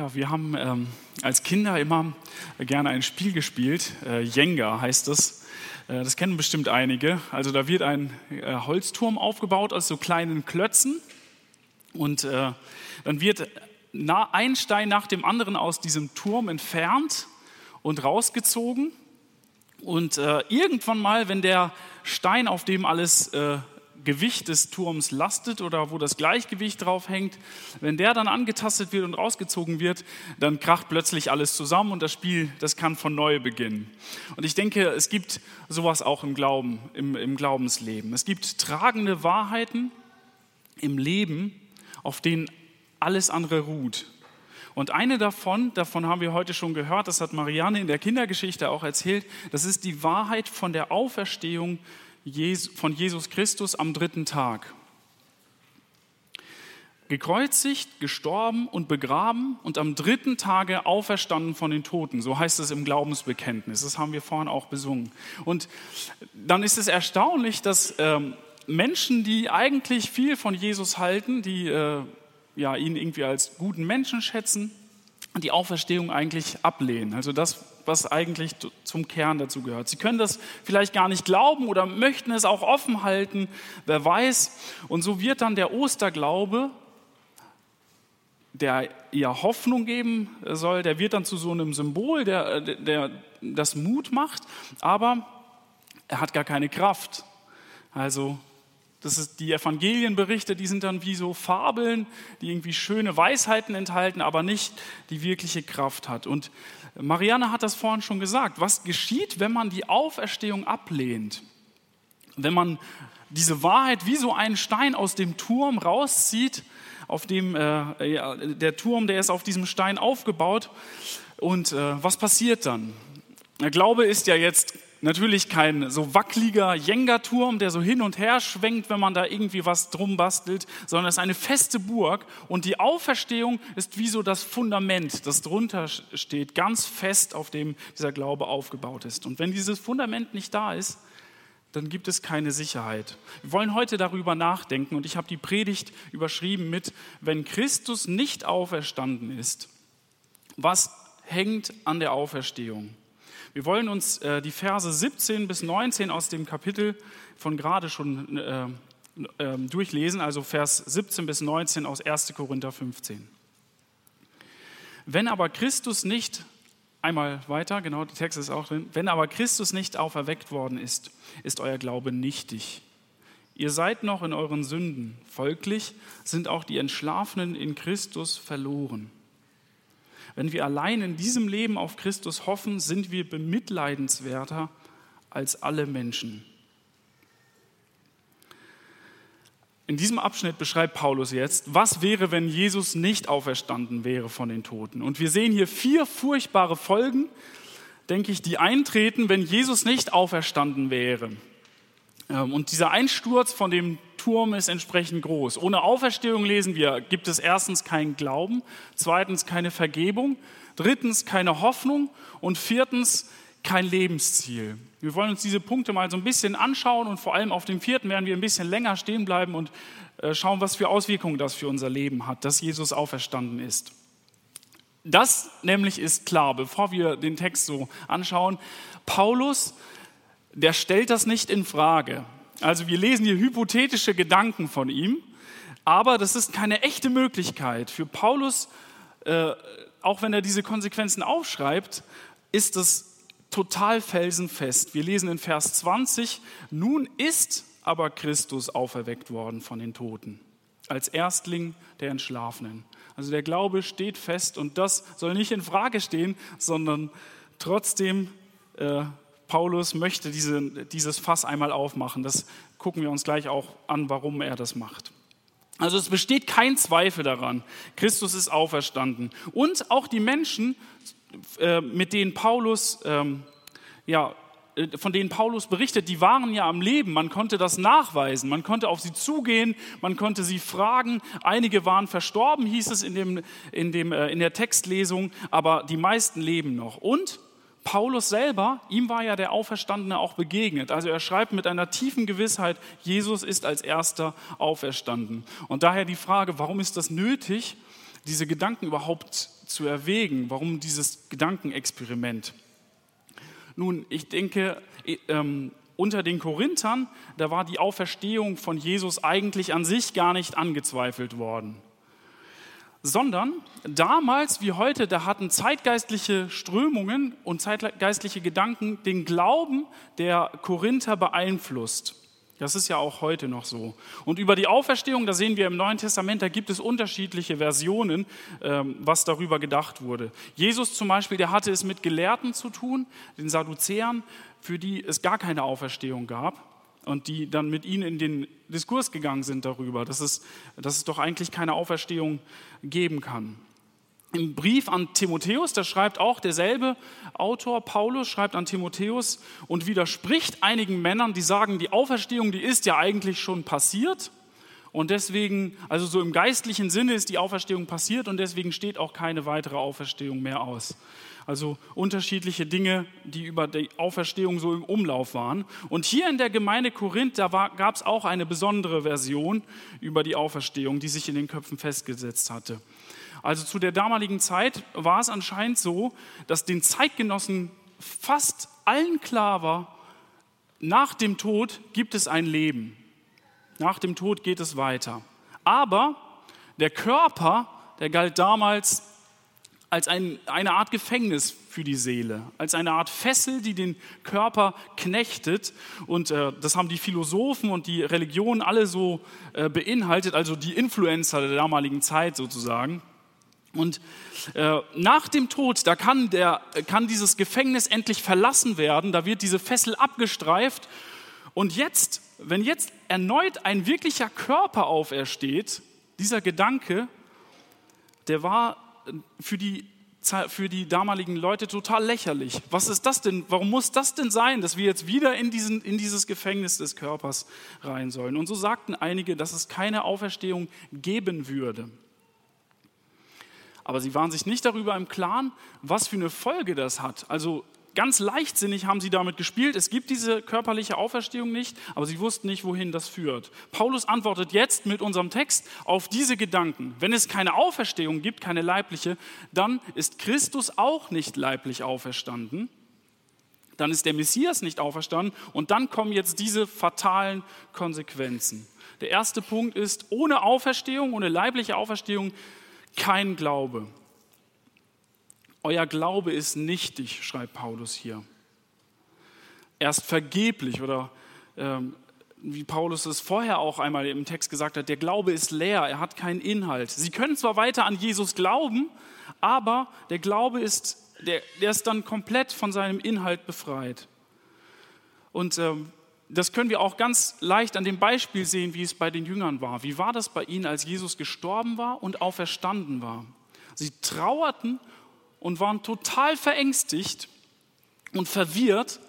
Ja, wir haben ähm, als Kinder immer gerne ein Spiel gespielt. Äh, Jenga heißt es. Äh, das kennen bestimmt einige. Also da wird ein äh, Holzturm aufgebaut aus so kleinen Klötzen. Und äh, dann wird na, ein Stein nach dem anderen aus diesem Turm entfernt und rausgezogen. Und äh, irgendwann mal, wenn der Stein, auf dem alles äh, Gewicht des Turms lastet oder wo das Gleichgewicht drauf hängt, wenn der dann angetastet wird und rausgezogen wird, dann kracht plötzlich alles zusammen und das Spiel, das kann von neu beginnen. Und ich denke, es gibt sowas auch im Glauben, im, im Glaubensleben. Es gibt tragende Wahrheiten im Leben, auf denen alles andere ruht. Und eine davon, davon haben wir heute schon gehört, das hat Marianne in der Kindergeschichte auch erzählt, das ist die Wahrheit von der Auferstehung von Jesus Christus am dritten Tag. Gekreuzigt, gestorben und begraben und am dritten Tage auferstanden von den Toten. So heißt es im Glaubensbekenntnis. Das haben wir vorhin auch besungen. Und dann ist es erstaunlich, dass ähm, Menschen, die eigentlich viel von Jesus halten, die äh, ja, ihn irgendwie als guten Menschen schätzen, die Auferstehung eigentlich ablehnen. Also das, was eigentlich zum Kern dazu gehört. Sie können das vielleicht gar nicht glauben oder möchten es auch offen halten, wer weiß. Und so wird dann der Osterglaube, der ihr Hoffnung geben soll, der wird dann zu so einem Symbol, der, der das Mut macht, aber er hat gar keine Kraft. Also das ist die Evangelienberichte, die sind dann wie so Fabeln, die irgendwie schöne Weisheiten enthalten, aber nicht die wirkliche Kraft hat. Und Marianne hat das vorhin schon gesagt. Was geschieht, wenn man die Auferstehung ablehnt? Wenn man diese Wahrheit wie so einen Stein aus dem Turm rauszieht, auf dem äh, ja, der Turm, der ist auf diesem Stein aufgebaut. Und äh, was passiert dann? Der Glaube ist ja jetzt natürlich kein so wackeliger Jenga-Turm, der so hin und her schwenkt, wenn man da irgendwie was drum bastelt, sondern es ist eine feste Burg und die Auferstehung ist wie so das Fundament, das drunter steht, ganz fest, auf dem dieser Glaube aufgebaut ist. Und wenn dieses Fundament nicht da ist, dann gibt es keine Sicherheit. Wir wollen heute darüber nachdenken und ich habe die Predigt überschrieben mit, wenn Christus nicht auferstanden ist, was hängt an der Auferstehung? Wir wollen uns äh, die Verse 17 bis 19 aus dem Kapitel von gerade schon äh, äh, durchlesen, also Vers 17 bis 19 aus 1. Korinther 15. Wenn aber Christus nicht, einmal weiter, genau, der Text ist auch drin, wenn aber Christus nicht auferweckt worden ist, ist euer Glaube nichtig. Ihr seid noch in euren Sünden, folglich sind auch die Entschlafenen in Christus verloren. Wenn wir allein in diesem Leben auf Christus hoffen, sind wir bemitleidenswerter als alle Menschen. In diesem Abschnitt beschreibt Paulus jetzt, was wäre, wenn Jesus nicht auferstanden wäre von den Toten. Und wir sehen hier vier furchtbare Folgen, denke ich, die eintreten, wenn Jesus nicht auferstanden wäre. Ähm, und dieser Einsturz von dem Turm ist entsprechend groß. Ohne Auferstehung lesen wir, gibt es erstens keinen Glauben, zweitens keine Vergebung, drittens keine Hoffnung und viertens kein Lebensziel. Wir wollen uns diese Punkte mal so ein bisschen anschauen und vor allem auf dem vierten werden wir ein bisschen länger stehen bleiben und äh, schauen, was für Auswirkungen das für unser Leben hat, dass Jesus auferstanden ist. Das nämlich ist klar, bevor wir den Text so anschauen. Paulus der stellt das nicht in Frage. Also wir lesen hier hypothetische Gedanken von ihm, aber das ist keine echte Möglichkeit. Für Paulus, äh, auch wenn er diese Konsequenzen aufschreibt, ist das total felsenfest. Wir lesen in Vers 20, nun ist aber Christus auferweckt worden von den Toten, als Erstling der Entschlafenen. Also der Glaube steht fest und das soll nicht in Frage stehen, sondern trotzdem äh, Paulus möchte diese, dieses Fass einmal aufmachen. Das gucken wir uns gleich auch an, warum er das macht. Also es besteht kein Zweifel daran, Christus ist auferstanden. Und auch die Menschen, äh, mit denen Paulus, ähm, ja, äh, von denen Paulus berichtet, die waren ja am Leben. Man konnte das nachweisen. Man konnte auf sie zugehen, man konnte sie fragen. Einige waren verstorben, hieß es in, dem, in, dem, äh, in der Textlesung, aber die meisten leben noch. Und Paulus selber, ihm war ja der Auferstandene auch begegnet. Also er schreibt mit einer tiefen Gewissheit, Jesus ist als erster auferstanden. Und daher die Frage, warum ist das nötig, diese Gedanken überhaupt zu erwägen. Warum dieses Gedankenexperiment? Nun, ich denke, ähm, unter den Korinthern, da war die Auferstehung von Jesus eigentlich an sich gar nicht angezweifelt worden. Sondern damals wie heute, da hatten zeitgeistliche Strömungen und zeitgeistliche Gedanken den Glauben der Korinther beeinflusst. Das ist ja auch heute noch so. Und über die Auferstehung, da sehen wir im Neuen Testament, da gibt es unterschiedliche Versionen, ähm, was darüber gedacht wurde. Jesus zum Beispiel, der hatte es mit Gelehrten zu tun, den Sadduzäern, für die es gar keine Auferstehung gab und die dann mit ihnen in den Diskurs gegangen sind darüber, dass es, dass es doch eigentlich keine Auferstehung geben kann. Im Brief an Timotheus, da schreibt auch derselbe Autor, Paulus, schreibt an Timotheus und widerspricht einigen Männern, die sagen, die Auferstehung, die ist ja eigentlich schon passiert. Und deswegen, also so im geistlichen Sinne ist die Auferstehung passiert und deswegen steht auch keine weitere Auferstehung mehr aus. Also unterschiedliche Dinge, die über die Auferstehung so im Umlauf waren. Und hier in der Gemeinde Korinth, da gab es auch eine besondere Version über die Auferstehung, die sich in den Köpfen festgesetzt hatte. Also zu der damaligen Zeit war es anscheinend so, dass den Zeitgenossen fast allen klar war, nach dem Tod gibt es ein Leben. Nach dem Tod geht es weiter. Aber der Körper, der galt damals als ein, eine Art Gefängnis für die Seele, als eine Art Fessel, die den Körper knechtet. Und äh, das haben die Philosophen und die Religionen alle so äh, beinhaltet, also die Influencer der damaligen Zeit sozusagen. Und äh, nach dem Tod, da kann, der, kann dieses Gefängnis endlich verlassen werden, da wird diese Fessel abgestreift. Und jetzt, wenn jetzt erneut ein wirklicher Körper aufersteht, dieser Gedanke, der war für die, für die damaligen Leute total lächerlich. Was ist das denn? Warum muss das denn sein, dass wir jetzt wieder in, diesen, in dieses Gefängnis des Körpers rein sollen? Und so sagten einige, dass es keine Auferstehung geben würde. Aber sie waren sich nicht darüber im Klaren, was für eine Folge das hat. Also ganz leichtsinnig haben sie damit gespielt. Es gibt diese körperliche Auferstehung nicht, aber sie wussten nicht, wohin das führt. Paulus antwortet jetzt mit unserem Text auf diese Gedanken. Wenn es keine Auferstehung gibt, keine leibliche, dann ist Christus auch nicht leiblich auferstanden. Dann ist der Messias nicht auferstanden und dann kommen jetzt diese fatalen Konsequenzen. Der erste Punkt ist, ohne Auferstehung, ohne leibliche Auferstehung kein Glaube. Euer Glaube ist nichtig, schreibt Paulus hier. Erst vergeblich oder ähm, wie Paulus es vorher auch einmal im Text gesagt hat, der Glaube ist leer, er hat keinen Inhalt. Sie können zwar weiter an Jesus glauben, aber der Glaube ist, der, der ist dann komplett von seinem Inhalt befreit. Und ähm, das können wir auch ganz leicht an dem Beispiel sehen, wie es bei den Jüngern war. Wie war das bei ihnen, als Jesus gestorben war und auferstanden war? Sie trauerten und waren total verängstigt und verwirrt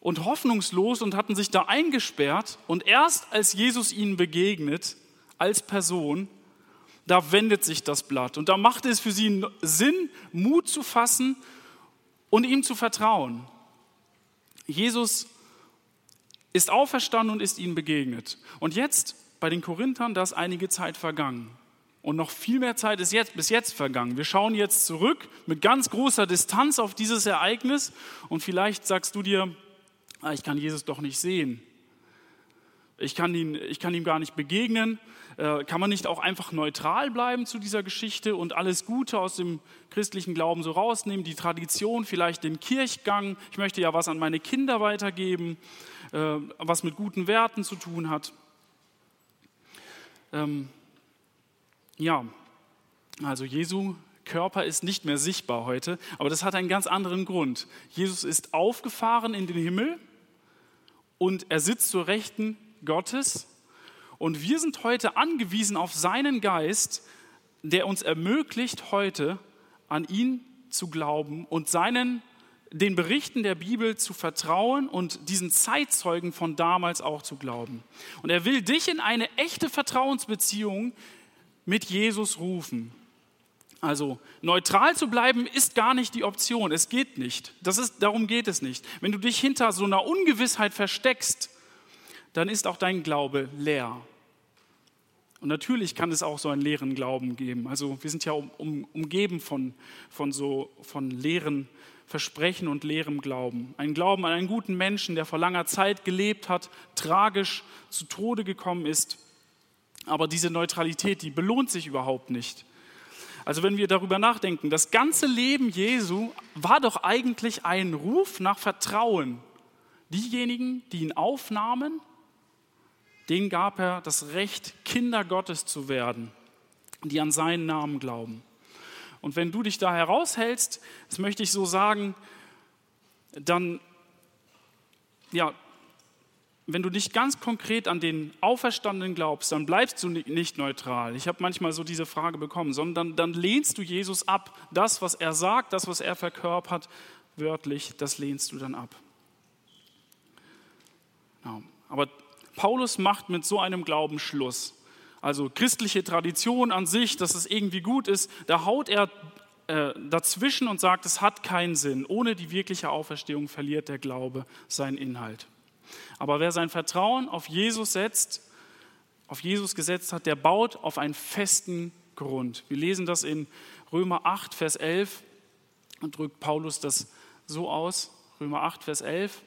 und hoffnungslos und hatten sich da eingesperrt. Und erst als Jesus ihnen begegnet, als Person, da wendet sich das Blatt. Und da macht es für sie Sinn, Mut zu fassen und ihm zu vertrauen. Jesus ist auferstanden und ist ihnen begegnet. Und jetzt bei den Korinthern, da ist einige Zeit vergangen. Und noch viel mehr Zeit ist jetzt, bis jetzt vergangen. Wir schauen jetzt zurück mit ganz großer Distanz auf dieses Ereignis und vielleicht sagst du dir, ah, ich kann Jesus doch nicht sehen. Ich kann, ihn, ich kann ihm gar nicht begegnen. Äh, kann man nicht auch einfach neutral bleiben zu dieser Geschichte und alles Gute aus dem christlichen Glauben so rausnehmen, die Tradition, vielleicht den Kirchgang. Ich möchte ja was an meine Kinder weitergeben. Äh, was mit guten Werten zu tun hat. Ähm, ja, also Jesu Körper ist nicht mehr sichtbar heute, aber das hat einen ganz anderen Grund. Jesus ist aufgefahren in den Himmel und er sitzt zur Rechten Gottes und wir sind heute angewiesen auf seinen Geist, der uns ermöglicht, heute an ihn zu glauben und seinen den Berichten der Bibel zu vertrauen und diesen Zeitzeugen von damals auch zu glauben. Und er will dich in eine echte Vertrauensbeziehung mit Jesus rufen. Also neutral zu bleiben ist gar nicht die Option. Es geht nicht. Das ist, darum geht es nicht. Wenn du dich hinter so einer Ungewissheit versteckst, dann ist auch dein Glaube leer. Und natürlich kann es auch so einen leeren Glauben geben. Also wir sind ja um, um, umgeben von, von so von leeren Versprechen und leerem Glauben. Ein Glauben an einen guten Menschen, der vor langer Zeit gelebt hat, tragisch zu Tode gekommen ist. Aber diese Neutralität, die belohnt sich überhaupt nicht. Also wenn wir darüber nachdenken, das ganze Leben Jesu war doch eigentlich ein Ruf nach Vertrauen. Diejenigen, die ihn aufnahmen, denen gab er das Recht, Kinder Gottes zu werden, die an seinen Namen glauben. Und wenn du dich da heraushältst, das möchte ich so sagen, dann, ja, wenn du nicht ganz konkret an den Auferstandenen glaubst, dann bleibst du nicht neutral. Ich habe manchmal so diese Frage bekommen, sondern dann lehnst du Jesus ab. Das, was er sagt, das, was er verkörpert, wörtlich, das lehnst du dann ab. Ja, aber Paulus macht mit so einem Glauben Schluss. Also christliche Tradition an sich, dass es irgendwie gut ist, da haut er äh, dazwischen und sagt, es hat keinen Sinn. Ohne die wirkliche Auferstehung verliert der Glaube seinen Inhalt. Aber wer sein Vertrauen auf Jesus setzt, auf Jesus gesetzt hat, der baut auf einen festen Grund. Wir lesen das in Römer 8, Vers 11 und drückt Paulus das so aus. Römer 8, Vers 11.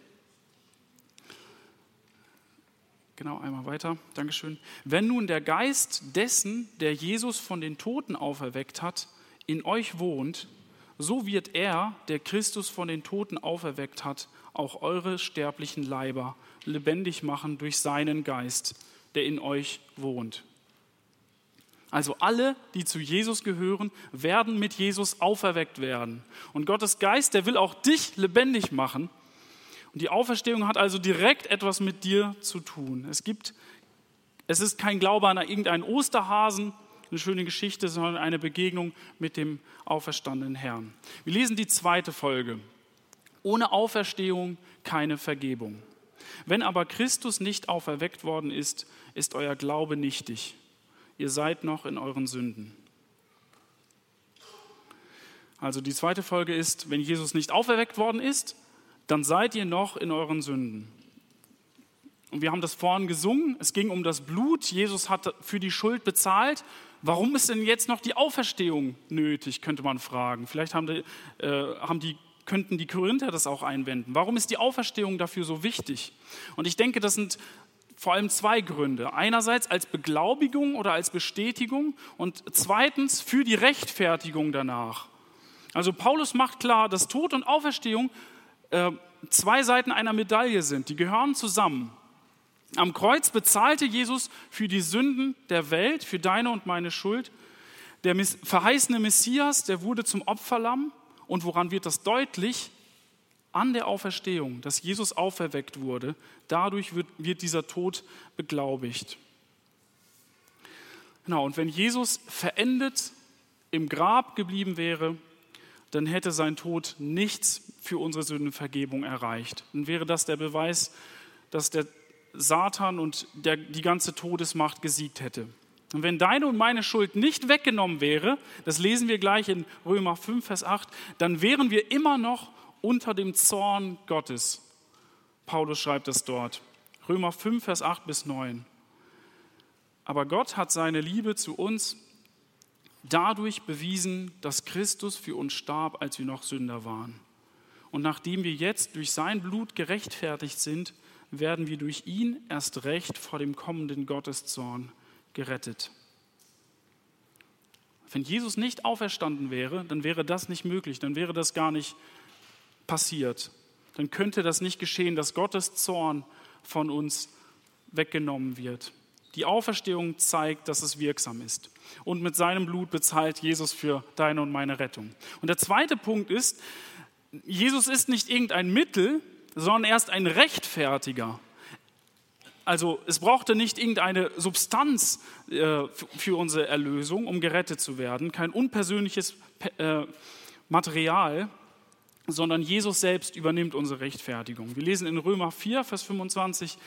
Genau, einmal weiter. Dankeschön. Wenn nun der Geist dessen, der Jesus von den Toten auferweckt hat, in euch wohnt, so wird er, der Christus von den Toten auferweckt hat, auch eure sterblichen Leiber lebendig machen durch seinen Geist, der in euch wohnt. Also alle, die zu Jesus gehören, werden mit Jesus auferweckt werden. Und Gottes Geist, der will auch dich lebendig machen und die Auferstehung hat also direkt etwas mit dir zu tun. Es gibt, es ist kein Glaube an irgendeinen Osterhasen, eine schöne Geschichte, sondern eine Begegnung mit dem auferstandenen Herrn. Wir lesen die zweite Folge. Ohne Auferstehung keine Vergebung. Wenn aber Christus nicht auferweckt worden ist, ist euer Glaube nichtig. Ihr seid noch in euren Sünden. Also die zweite Folge ist, wenn Jesus nicht auferweckt worden ist, dann seid ihr noch in euren Sünden. Und wir haben das vorhin gesungen, es ging um das Blut, Jesus hat für die Schuld bezahlt. Warum ist denn jetzt noch die Auferstehung nötig, könnte man fragen. Vielleicht haben die, äh, haben die, könnten die Korinther das auch einwenden. Warum ist die Auferstehung dafür so wichtig? Und ich denke, das sind vor allem zwei Gründe. Einerseits als Beglaubigung oder als Bestätigung und zweitens für die Rechtfertigung danach. Also Paulus macht klar, dass Tod und Auferstehung äh, zwei Seiten einer Medaille sind. Die gehören zusammen. Am Kreuz bezahlte Jesus für die Sünden der Welt, für deine und meine Schuld. Der verheißene Messias, der wurde zum Opferlamm. Und woran wird das deutlich? An der Auferstehung, dass Jesus auferweckt wurde. Dadurch wird, wird dieser Tod beglaubigt. Genau, und wenn Jesus verendet im Grab geblieben wäre, dann hätte sein Tod nichts für unsere Sündenvergebung erreicht. Dann wäre das der Beweis, dass der Satan und der, die ganze Todesmacht gesiegt hätte. Und wenn deine und meine Schuld nicht weggenommen wäre, das lesen wir gleich in Römer 5, Vers 8, dann wären wir immer noch unter dem Zorn Gottes. Paulus schreibt es dort. Römer 5, Vers 8 bis 9. Aber Gott hat seine Liebe zu uns dadurch bewiesen, dass Christus für uns starb, als wir noch Sünder waren. Und nachdem wir jetzt durch sein Blut gerechtfertigt sind, werden wir durch ihn erst recht vor dem kommenden Gotteszorn gerettet. Wenn Jesus nicht auferstanden wäre, dann wäre das nicht möglich, dann wäre das gar nicht passiert. Dann könnte das nicht geschehen, dass Gottes Zorn von uns weggenommen wird. Die Auferstehung zeigt, dass es wirksam ist. Und mit seinem Blut bezahlt Jesus für deine und meine Rettung. Und der zweite Punkt ist, Jesus ist nicht irgendein Mittel, sondern er ist ein Rechtfertiger. Also es brauchte nicht irgendeine Substanz äh, für unsere Erlösung, um gerettet zu werden, kein unpersönliches äh, Material, sondern Jesus selbst übernimmt unsere Rechtfertigung. Wir lesen in Römer 4, Vers 25,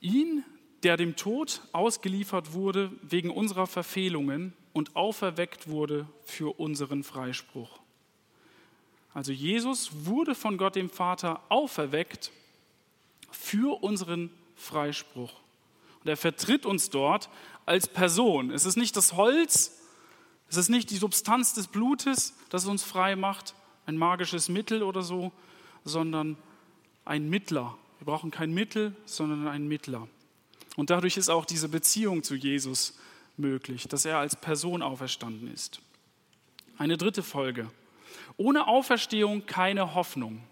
ihn, der dem Tod ausgeliefert wurde wegen unserer Verfehlungen und auferweckt wurde für unseren Freispruch. Also Jesus wurde von Gott dem Vater auferweckt für unseren Freispruch. Und er vertritt uns dort als Person. Es ist nicht das Holz, es ist nicht die Substanz des Blutes, das uns frei macht, ein magisches Mittel oder so, sondern ein Mittler. Wir brauchen kein Mittel, sondern einen Mittler. Und dadurch ist auch diese Beziehung zu Jesus möglich, dass er als Person auferstanden ist. Eine dritte Folge. Ohne Auferstehung keine Hoffnung.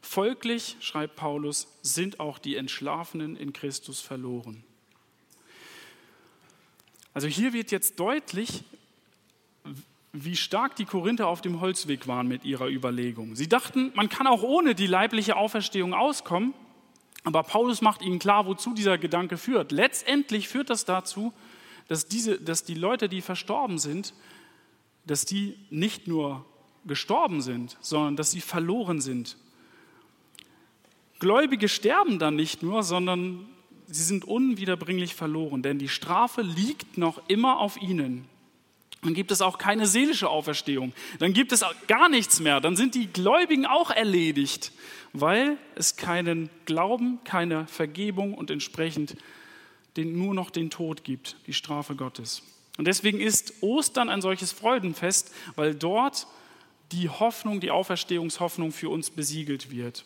Folglich, schreibt Paulus, sind auch die Entschlafenen in Christus verloren. Also hier wird jetzt deutlich, wie stark die Korinther auf dem Holzweg waren mit ihrer Überlegung. Sie dachten, man kann auch ohne die leibliche Auferstehung auskommen, aber Paulus macht ihnen klar, wozu dieser Gedanke führt. Letztendlich führt das dazu, dass, diese, dass die Leute, die verstorben sind, dass die nicht nur gestorben sind, sondern dass sie verloren sind. Gläubige sterben dann nicht nur, sondern sie sind unwiederbringlich verloren, denn die Strafe liegt noch immer auf ihnen. Dann gibt es auch keine seelische Auferstehung. Dann gibt es gar nichts mehr. Dann sind die Gläubigen auch erledigt, weil es keinen Glauben, keine Vergebung und entsprechend den, nur noch den Tod gibt, die Strafe Gottes. Und deswegen ist Ostern ein solches Freudenfest, weil dort die Hoffnung, die Auferstehungshoffnung für uns besiegelt wird.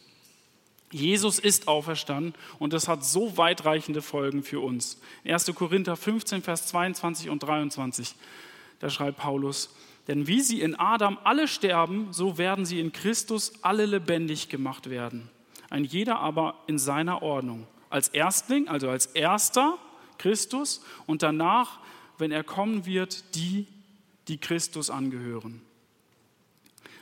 Jesus ist auferstanden und das hat so weitreichende Folgen für uns. 1. Korinther 15, Vers 22 und 23, da schreibt Paulus, denn wie sie in Adam alle sterben, so werden sie in Christus alle lebendig gemacht werden. Ein jeder aber in seiner Ordnung. Als Erstling, also als erster Christus und danach, wenn er kommen wird, die, die Christus angehören.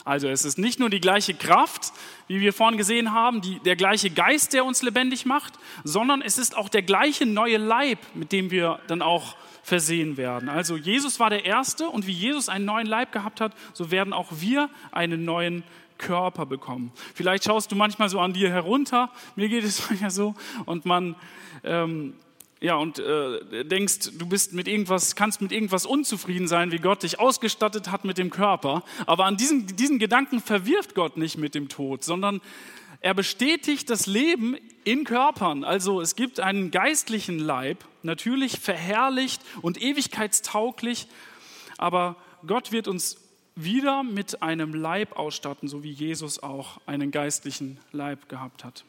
Also es ist nicht nur die gleiche Kraft, wie wir vorhin gesehen haben, die, der gleiche Geist, der uns lebendig macht, sondern es ist auch der gleiche neue Leib, mit dem wir dann auch versehen werden. Also Jesus war der Erste und wie Jesus einen neuen Leib gehabt hat, so werden auch wir einen neuen Körper bekommen. Vielleicht schaust du manchmal so an dir herunter, mir geht es manchmal so, und man ähm, ja, und äh, denkst, du bist mit irgendwas, kannst mit irgendwas unzufrieden sein, wie Gott dich ausgestattet hat mit dem Körper. Aber an diesen, diesen Gedanken verwirft Gott nicht mit dem Tod, sondern er bestätigt das Leben in Körpern. Also es gibt einen geistlichen Leib, natürlich verherrlicht und ewigkeitstauglich, aber Gott wird uns wieder mit einem Leib ausstatten, so wie Jesus auch einen geistlichen Leib gehabt hat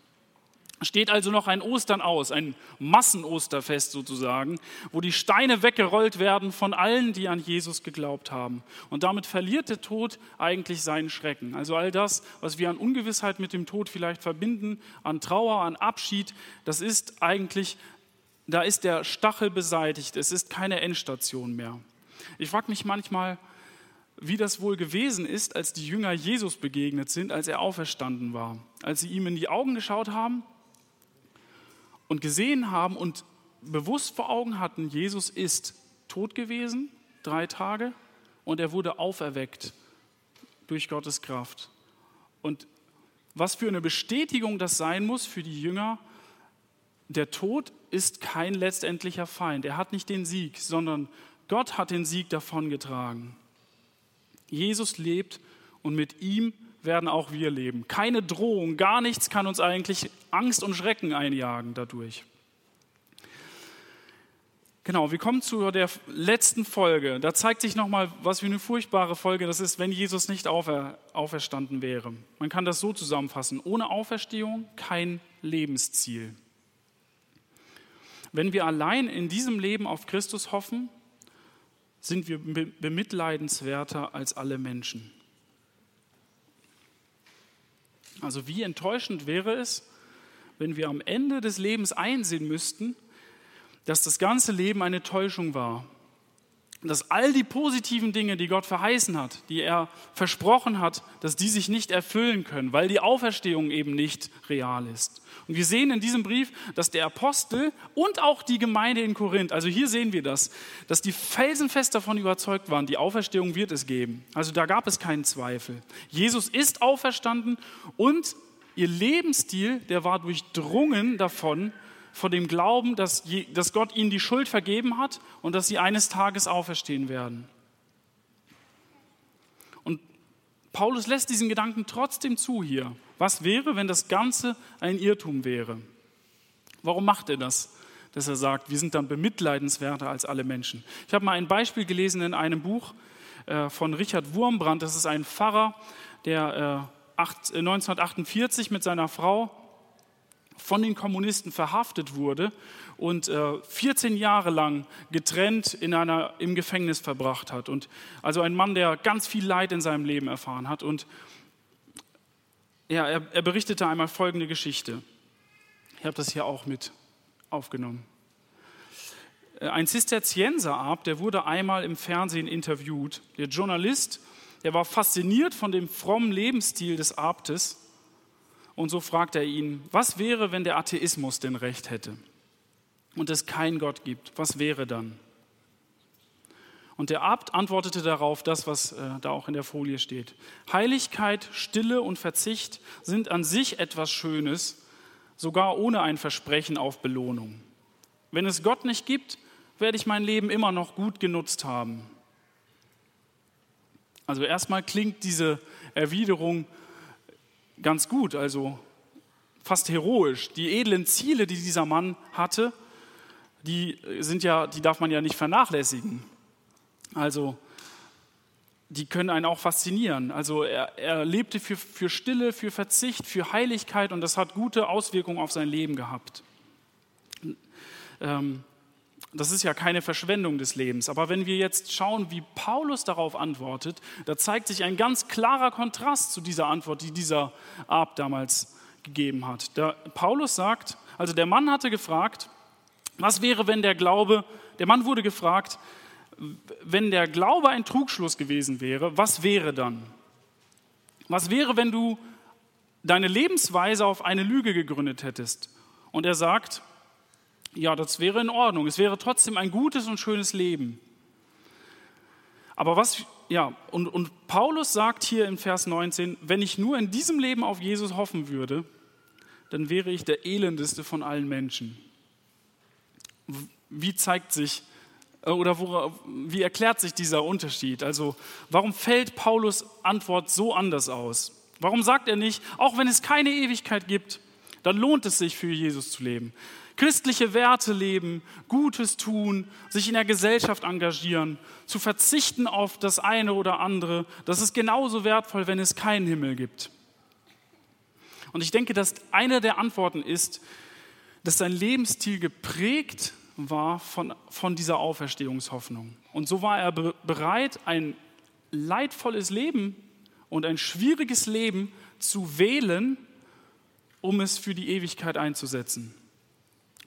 steht also noch ein Ostern aus, ein Massenosterfest sozusagen, wo die Steine weggerollt werden von allen, die an Jesus geglaubt haben. Und damit verliert der Tod eigentlich seinen Schrecken. Also all das, was wir an Ungewissheit mit dem Tod vielleicht verbinden, an Trauer, an Abschied, das ist eigentlich, da ist der Stachel beseitigt. Es ist keine Endstation mehr. Ich frage mich manchmal, wie das wohl gewesen ist, als die Jünger Jesus begegnet sind, als er auferstanden war. Als sie ihm in die Augen geschaut haben und gesehen haben und bewusst vor Augen hatten, Jesus ist tot gewesen, drei Tage, und er wurde auferweckt durch Gottes Kraft. Und was für eine Bestätigung das sein muss für die Jünger, der Tod ist kein letztendlicher Feind. Er hat nicht den Sieg, sondern Gott hat den Sieg davongetragen. Jesus lebt und mit ihm werden auch wir leben. Keine Drohung, gar nichts kann uns eigentlich Angst und Schrecken einjagen dadurch. Genau, wir kommen zu der letzten Folge. Da zeigt sich nochmal, was für eine furchtbare Folge das ist, wenn Jesus nicht aufer, auferstanden wäre. Man kann das so zusammenfassen. Ohne Auferstehung kein Lebensziel. Wenn wir allein in diesem Leben auf Christus hoffen, sind wir bemitleidenswerter als alle Menschen. Also wie enttäuschend wäre es, wenn wir am Ende des Lebens einsehen müssten, dass das ganze Leben eine Täuschung war. Dass all die positiven Dinge, die Gott verheißen hat, die er versprochen hat, dass die sich nicht erfüllen können, weil die Auferstehung eben nicht real ist. Und wir sehen in diesem Brief, dass der Apostel und auch die Gemeinde in Korinth, also hier sehen wir das, dass die felsenfest davon überzeugt waren, die Auferstehung wird es geben. Also da gab es keinen Zweifel. Jesus ist auferstanden und ihr Lebensstil, der war durchdrungen davon, von dem Glauben, dass, dass Gott ihnen die Schuld vergeben hat und dass sie eines Tages auferstehen werden. Und Paulus lässt diesen Gedanken trotzdem zu hier. Was wäre, wenn das Ganze ein Irrtum wäre? Warum macht er das? dass er sagt, wir sind dann bemitleidenswerter als alle Menschen. Ich habe mal ein Beispiel gelesen in einem Buch äh, von Richard Wurmbrand. Das ist ein Pfarrer, der äh, 1948 mit seiner Frau von den Kommunisten verhaftet wurde und äh, 14 Jahre lang getrennt in einer, im Gefängnis verbracht hat. Und also ein Mann, der ganz viel Leid in seinem Leben erfahren hat. Und ja, er, er berichtete einmal folgende Geschichte. Ich habe das hier auch mit aufgenommen. Äh, ein Zisterzienserab, der wurde einmal im Fernsehen interviewt. Der Journalist, der war fasziniert von dem frommen Lebensstil des Abtes. Und so fragt er ihn, was wäre, wenn der Atheismus denn recht hätte und es keinen Gott gibt? Was wäre dann? Und der Abt antwortete darauf das, was äh, da auch in der Folie steht. Heiligkeit, Stille und Verzicht sind an sich etwas Schönes, sogar ohne ein Versprechen auf Belohnung. Wenn es Gott nicht gibt, werde ich mein Leben immer noch gut genutzt haben. Also erstmal klingt diese Erwiderung ganz gut, also fast heroisch. Die edlen Ziele, die dieser Mann hatte, die sind ja, die darf man ja nicht vernachlässigen. Also die können einen auch faszinieren. Also er, er lebte für, für Stille, für Verzicht, für Heiligkeit und das hat gute Auswirkungen auf sein Leben gehabt. Ähm, das ist ja keine Verschwendung des Lebens. Aber wenn wir jetzt schauen, wie Paulus darauf antwortet, da zeigt sich ein ganz klarer Kontrast zu dieser Antwort, die dieser Ab damals gegeben hat. Der Paulus sagt, also der Mann hatte gefragt, was wäre, wenn der Glaube, der Mann wurde gefragt, wenn der Glaube ein Trugschluss gewesen wäre, was wäre dann? Was wäre, wenn du deine Lebensweise auf eine Lüge gegründet hättest? Und er sagt, ja, das wäre in Ordnung. Es wäre trotzdem ein gutes und schönes Leben. Aber was, ja, und, und Paulus sagt hier in Vers 19, wenn ich nur in diesem Leben auf Jesus hoffen würde, dann wäre ich der elendeste von allen Menschen. Wie zeigt sich äh, oder wo, wie erklärt sich dieser Unterschied? Also warum fällt Paulus Antwort so anders aus? Warum sagt er nicht, auch wenn es keine Ewigkeit gibt, dann lohnt es sich für Jesus zu leben? Christliche Werte leben, Gutes tun, sich in der Gesellschaft engagieren, zu verzichten auf das eine oder andere, das ist genauso wertvoll, wenn es keinen Himmel gibt. Und ich denke, dass eine der Antworten ist, dass sein Lebensstil geprägt war von, von dieser Auferstehungshoffnung. Und so war er be bereit, ein leidvolles Leben und ein schwieriges Leben zu wählen, um es für die Ewigkeit einzusetzen.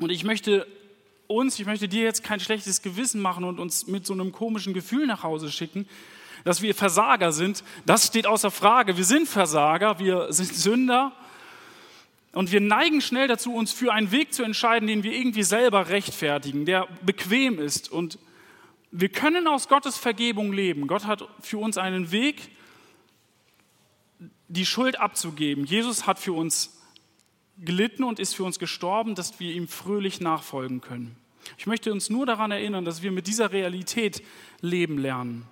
Und ich möchte uns, ich möchte dir jetzt kein schlechtes Gewissen machen und uns mit so einem komischen Gefühl nach Hause schicken, dass wir Versager sind. Das steht außer Frage. Wir sind Versager, wir sind Sünder und wir neigen schnell dazu, uns für einen Weg zu entscheiden, den wir irgendwie selber rechtfertigen, der bequem ist. Und wir können aus Gottes Vergebung leben. Gott hat für uns einen Weg, die Schuld abzugeben. Jesus hat für uns gelitten und ist für uns gestorben, dass wir ihm fröhlich nachfolgen können. Ich möchte uns nur daran erinnern, dass wir mit dieser Realität leben lernen.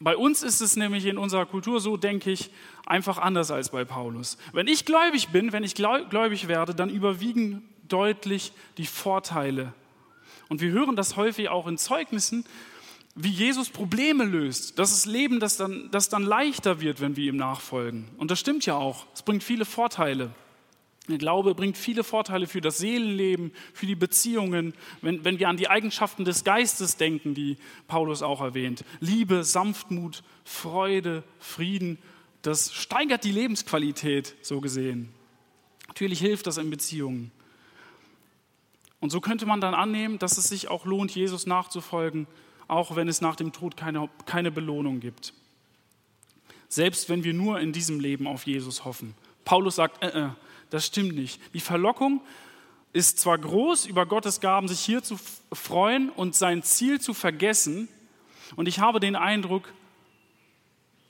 Bei uns ist es nämlich in unserer Kultur so, denke ich, einfach anders als bei Paulus. Wenn ich gläubig bin, wenn ich gläubig werde, dann überwiegen deutlich die Vorteile. Und wir hören das häufig auch in Zeugnissen, wie Jesus Probleme löst. Das ist Leben, das dann, das dann leichter wird, wenn wir ihm nachfolgen. Und das stimmt ja auch. Es bringt viele Vorteile. Der Glaube bringt viele Vorteile für das Seelenleben, für die Beziehungen, wenn, wenn wir an die Eigenschaften des Geistes denken, die Paulus auch erwähnt. Liebe, Sanftmut, Freude, Frieden, das steigert die Lebensqualität, so gesehen. Natürlich hilft das in Beziehungen. Und so könnte man dann annehmen, dass es sich auch lohnt, Jesus nachzufolgen, auch wenn es nach dem Tod keine, keine Belohnung gibt. Selbst wenn wir nur in diesem Leben auf Jesus hoffen. Paulus sagt, äh, äh, das stimmt nicht. Die Verlockung ist zwar groß, über Gottes Gaben sich hier zu freuen und sein Ziel zu vergessen. Und ich habe den Eindruck,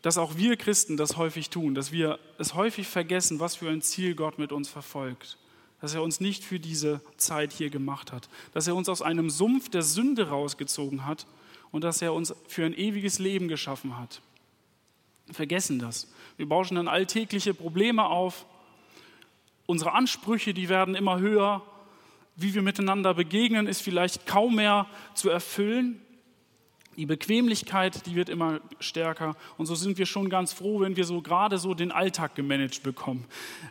dass auch wir Christen das häufig tun, dass wir es häufig vergessen, was für ein Ziel Gott mit uns verfolgt. Dass er uns nicht für diese Zeit hier gemacht hat. Dass er uns aus einem Sumpf der Sünde rausgezogen hat und dass er uns für ein ewiges Leben geschaffen hat. Vergessen das. Wir bauschen dann alltägliche Probleme auf Unsere Ansprüche, die werden immer höher. wie wir miteinander begegnen, ist vielleicht kaum mehr zu erfüllen. Die Bequemlichkeit, die wird immer stärker. Und so sind wir schon ganz froh, wenn wir so gerade so den Alltag gemanagt bekommen.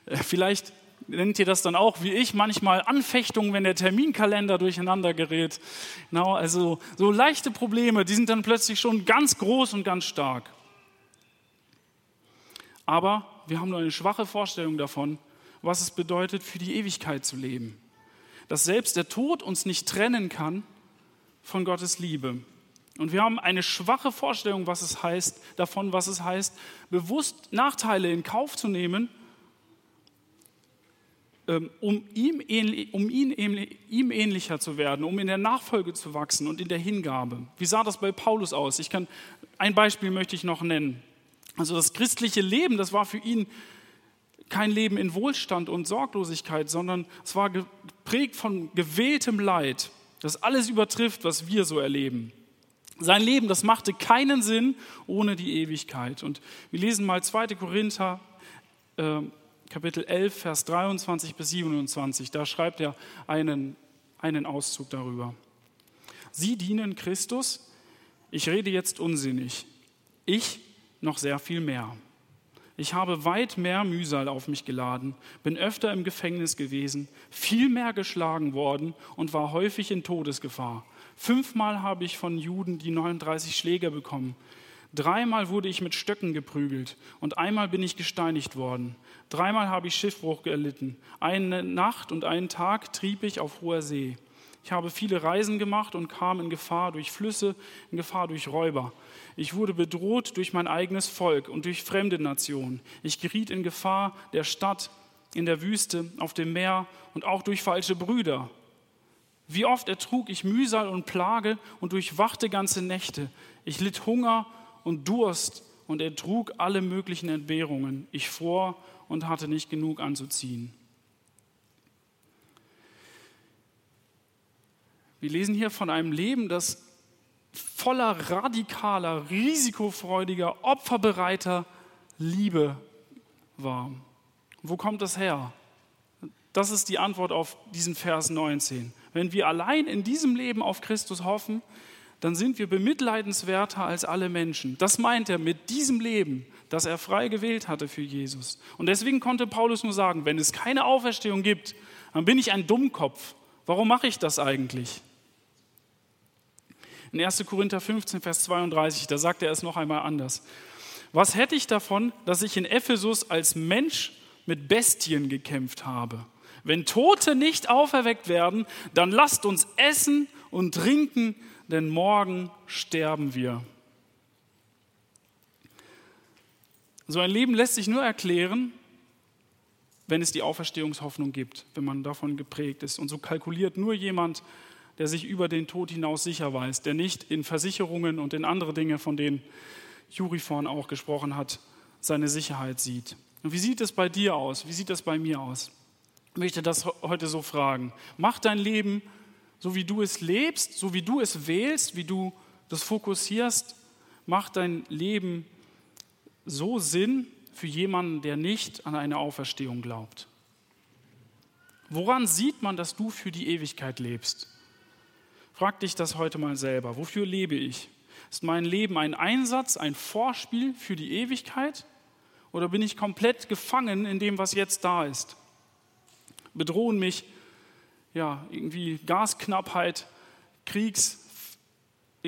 Äh, vielleicht nennt ihr das dann auch wie ich manchmal Anfechtungen, wenn der Terminkalender durcheinander gerät. Genau, also so leichte Probleme, die sind dann plötzlich schon ganz groß und ganz stark. Aber wir haben nur eine schwache Vorstellung davon, was es bedeutet, für die Ewigkeit zu leben. Dass selbst der Tod uns nicht trennen kann von Gottes Liebe. Und wir haben eine schwache Vorstellung, was es heißt, davon, was es heißt, bewusst Nachteile in Kauf zu nehmen, ähm, um, ihm, ähnlich, um ihn, ihm ähnlicher zu werden, um in der Nachfolge zu wachsen und in der Hingabe. Wie sah das bei Paulus aus? Ich kann, ein Beispiel möchte ich noch nennen. Also das christliche Leben, das war für ihn kein Leben in Wohlstand und Sorglosigkeit, sondern es war geprägt von gewähltem Leid, das alles übertrifft, was wir so erleben. Sein Leben, das machte keinen Sinn ohne die Ewigkeit. Und wir lesen mal 2. Korinther, äh, Kapitel 11, Vers 23 bis 27. Da schreibt er einen, einen Auszug darüber. Sie dienen Christus. Ich rede jetzt unsinnig. Ich noch sehr viel mehr. Ich habe weit mehr Mühsal auf mich geladen, bin öfter im Gefängnis gewesen, viel mehr geschlagen worden und war häufig in Todesgefahr. Fünfmal habe ich von Juden die 39 Schläge bekommen. Dreimal wurde ich mit Stöcken geprügelt und einmal bin ich gesteinigt worden. Dreimal habe ich Schiffbruch erlitten. Eine Nacht und einen Tag trieb ich auf hoher See. Ich habe viele Reisen gemacht und kam in Gefahr durch Flüsse, in Gefahr durch Räuber. Ich wurde bedroht durch mein eigenes Volk und durch fremde Nationen. Ich geriet in Gefahr der Stadt, in der Wüste, auf dem Meer und auch durch falsche Brüder. Wie oft ertrug ich Mühsal und Plage und durchwachte ganze Nächte. Ich litt Hunger und Durst und ertrug alle möglichen Entbehrungen. Ich fror und hatte nicht genug anzuziehen. Wir lesen hier von einem Leben, das voller radikaler, risikofreudiger, opferbereiter Liebe war. Wo kommt das her? Das ist die Antwort auf diesen Vers 19. Wenn wir allein in diesem Leben auf Christus hoffen, dann sind wir bemitleidenswerter als alle Menschen. Das meint er mit diesem Leben, das er frei gewählt hatte für Jesus. Und deswegen konnte Paulus nur sagen, wenn es keine Auferstehung gibt, dann bin ich ein Dummkopf. Warum mache ich das eigentlich? In 1. Korinther 15, Vers 32, da sagt er es noch einmal anders. Was hätte ich davon, dass ich in Ephesus als Mensch mit Bestien gekämpft habe? Wenn Tote nicht auferweckt werden, dann lasst uns essen und trinken, denn morgen sterben wir. So ein Leben lässt sich nur erklären, wenn es die Auferstehungshoffnung gibt, wenn man davon geprägt ist. Und so kalkuliert nur jemand, der sich über den Tod hinaus sicher weiß, der nicht in Versicherungen und in andere Dinge, von denen Juri vorhin auch gesprochen hat, seine Sicherheit sieht. Und wie sieht es bei dir aus? Wie sieht es bei mir aus? Ich möchte das heute so fragen. Mach dein Leben so, wie du es lebst, so wie du es wählst, wie du das fokussierst. Mach dein Leben so Sinn für jemanden, der nicht an eine Auferstehung glaubt. Woran sieht man, dass du für die Ewigkeit lebst? Frag dich das heute mal selber. Wofür lebe ich? Ist mein Leben ein Einsatz, ein Vorspiel für die Ewigkeit? Oder bin ich komplett gefangen in dem, was jetzt da ist? Bedrohen mich ja, irgendwie Gasknappheit, Kriegs,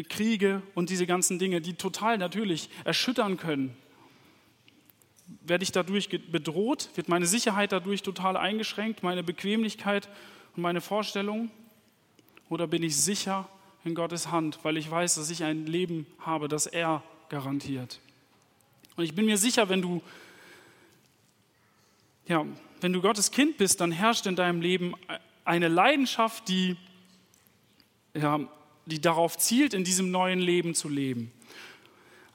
Kriege und diese ganzen Dinge, die total natürlich erschüttern können. Werde ich dadurch bedroht? Wird meine Sicherheit dadurch total eingeschränkt? Meine Bequemlichkeit und meine Vorstellungen? Oder bin ich sicher in Gottes Hand, weil ich weiß, dass ich ein Leben habe, das er garantiert? Und ich bin mir sicher, wenn du, ja, wenn du Gottes Kind bist, dann herrscht in deinem Leben eine Leidenschaft, die, ja, die darauf zielt, in diesem neuen Leben zu leben.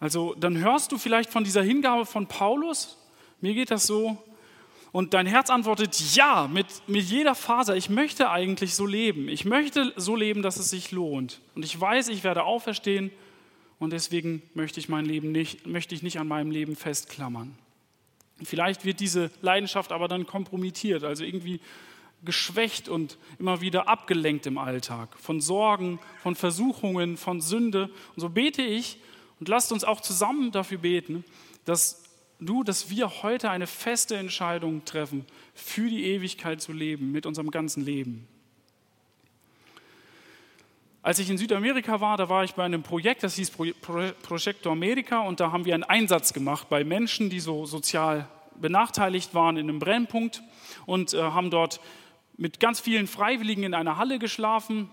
Also dann hörst du vielleicht von dieser Hingabe von Paulus, mir geht das so, und dein Herz antwortet ja mit, mit jeder Faser. Ich möchte eigentlich so leben. Ich möchte so leben, dass es sich lohnt. Und ich weiß, ich werde auferstehen und deswegen möchte ich mein Leben nicht, möchte ich nicht an meinem Leben festklammern. Vielleicht wird diese Leidenschaft aber dann kompromittiert. Also irgendwie geschwächt und immer wieder abgelenkt im Alltag von Sorgen, von Versuchungen, von Sünde. Und so bete ich und lasst uns auch zusammen dafür beten, dass du, dass wir heute eine feste Entscheidung treffen, für die Ewigkeit zu leben, mit unserem ganzen Leben. Als ich in Südamerika war, da war ich bei einem Projekt, das hieß Pro Projecto America und da haben wir einen Einsatz gemacht bei Menschen, die so sozial benachteiligt waren in einem Brennpunkt und äh, haben dort mit ganz vielen Freiwilligen in einer Halle geschlafen,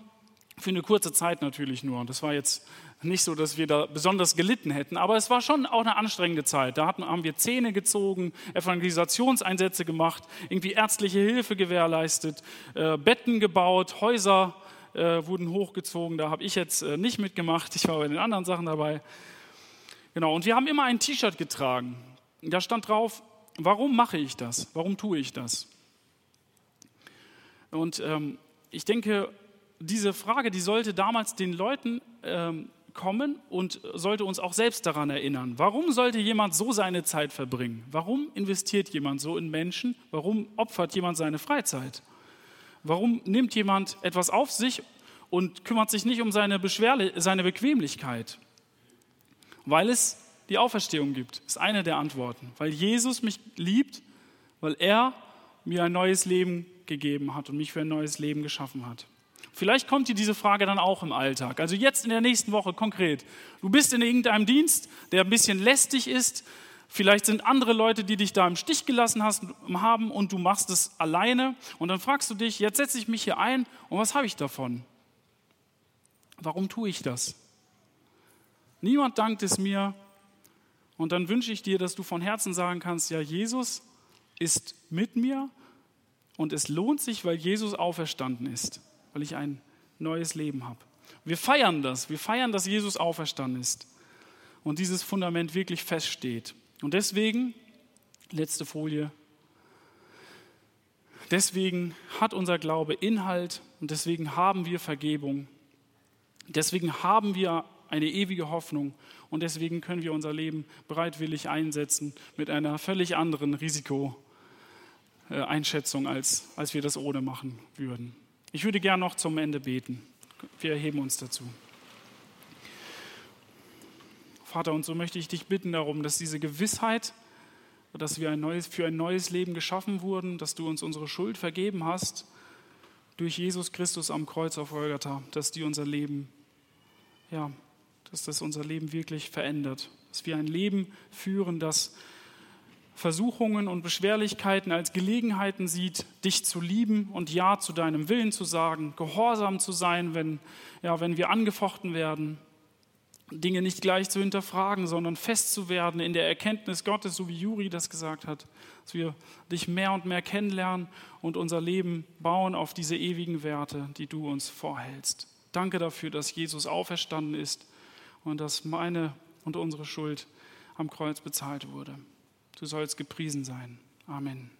für eine kurze Zeit natürlich nur. Das war jetzt nicht so, dass wir da besonders gelitten hätten, aber es war schon auch eine anstrengende Zeit. Da hatten, haben wir Zähne gezogen, Evangelisationseinsätze gemacht, irgendwie ärztliche Hilfe gewährleistet, äh, Betten gebaut, Häuser äh, wurden hochgezogen. Da habe ich jetzt äh, nicht mitgemacht, ich war bei den anderen Sachen dabei. Genau, und wir haben immer ein T-Shirt getragen. Da stand drauf, warum mache ich das? Warum tue ich das? Und ähm, ich denke, diese Frage, die sollte damals den Leuten ähm, kommen und sollte uns auch selbst daran erinnern. Warum sollte jemand so seine Zeit verbringen? Warum investiert jemand so in Menschen? Warum opfert jemand seine Freizeit? Warum nimmt jemand etwas auf sich und kümmert sich nicht um seine, Beschwerle seine Bequemlichkeit? Weil es die Auferstehung gibt, ist eine der Antworten. Weil Jesus mich liebt, weil er mir ein neues Leben gegeben hat und mich für ein neues Leben geschaffen hat. Vielleicht kommt dir diese Frage dann auch im Alltag. Also jetzt in der nächsten Woche konkret. Du bist in irgendeinem Dienst, der ein bisschen lästig ist. Vielleicht sind andere Leute, die dich da im Stich gelassen haben und du machst es alleine. Und dann fragst du dich, jetzt setze ich mich hier ein und was habe ich davon? Warum tue ich das? Niemand dankt es mir. Und dann wünsche ich dir, dass du von Herzen sagen kannst, ja, Jesus ist mit mir und es lohnt sich, weil Jesus auferstanden ist weil ich ein neues Leben habe. Wir feiern das. Wir feiern, dass Jesus auferstanden ist und dieses Fundament wirklich feststeht. Und deswegen, letzte Folie, deswegen hat unser Glaube Inhalt und deswegen haben wir Vergebung. Deswegen haben wir eine ewige Hoffnung und deswegen können wir unser Leben bereitwillig einsetzen mit einer völlig anderen Risikoeinschätzung, als, als wir das ohne machen würden. Ich würde gern noch zum Ende beten. Wir erheben uns dazu. Vater, und so möchte ich dich bitten darum, dass diese Gewissheit, dass wir ein neues, für ein neues Leben geschaffen wurden, dass du uns unsere Schuld vergeben hast, durch Jesus Christus am Kreuz auf Golgatha, dass die unser Leben, ja, dass das unser Leben wirklich verändert, dass wir ein Leben führen, das Versuchungen und Beschwerlichkeiten als Gelegenheiten sieht, dich zu lieben und Ja zu deinem Willen zu sagen, gehorsam zu sein, wenn, ja, wenn wir angefochten werden, Dinge nicht gleich zu hinterfragen, sondern fest zu werden in der Erkenntnis Gottes, so wie Juri das gesagt hat, dass wir dich mehr und mehr kennenlernen und unser Leben bauen auf diese ewigen Werte, die du uns vorhältst. Danke dafür, dass Jesus auferstanden ist und dass meine und unsere Schuld am Kreuz bezahlt wurde. Du sollst gepriesen sein. Amen.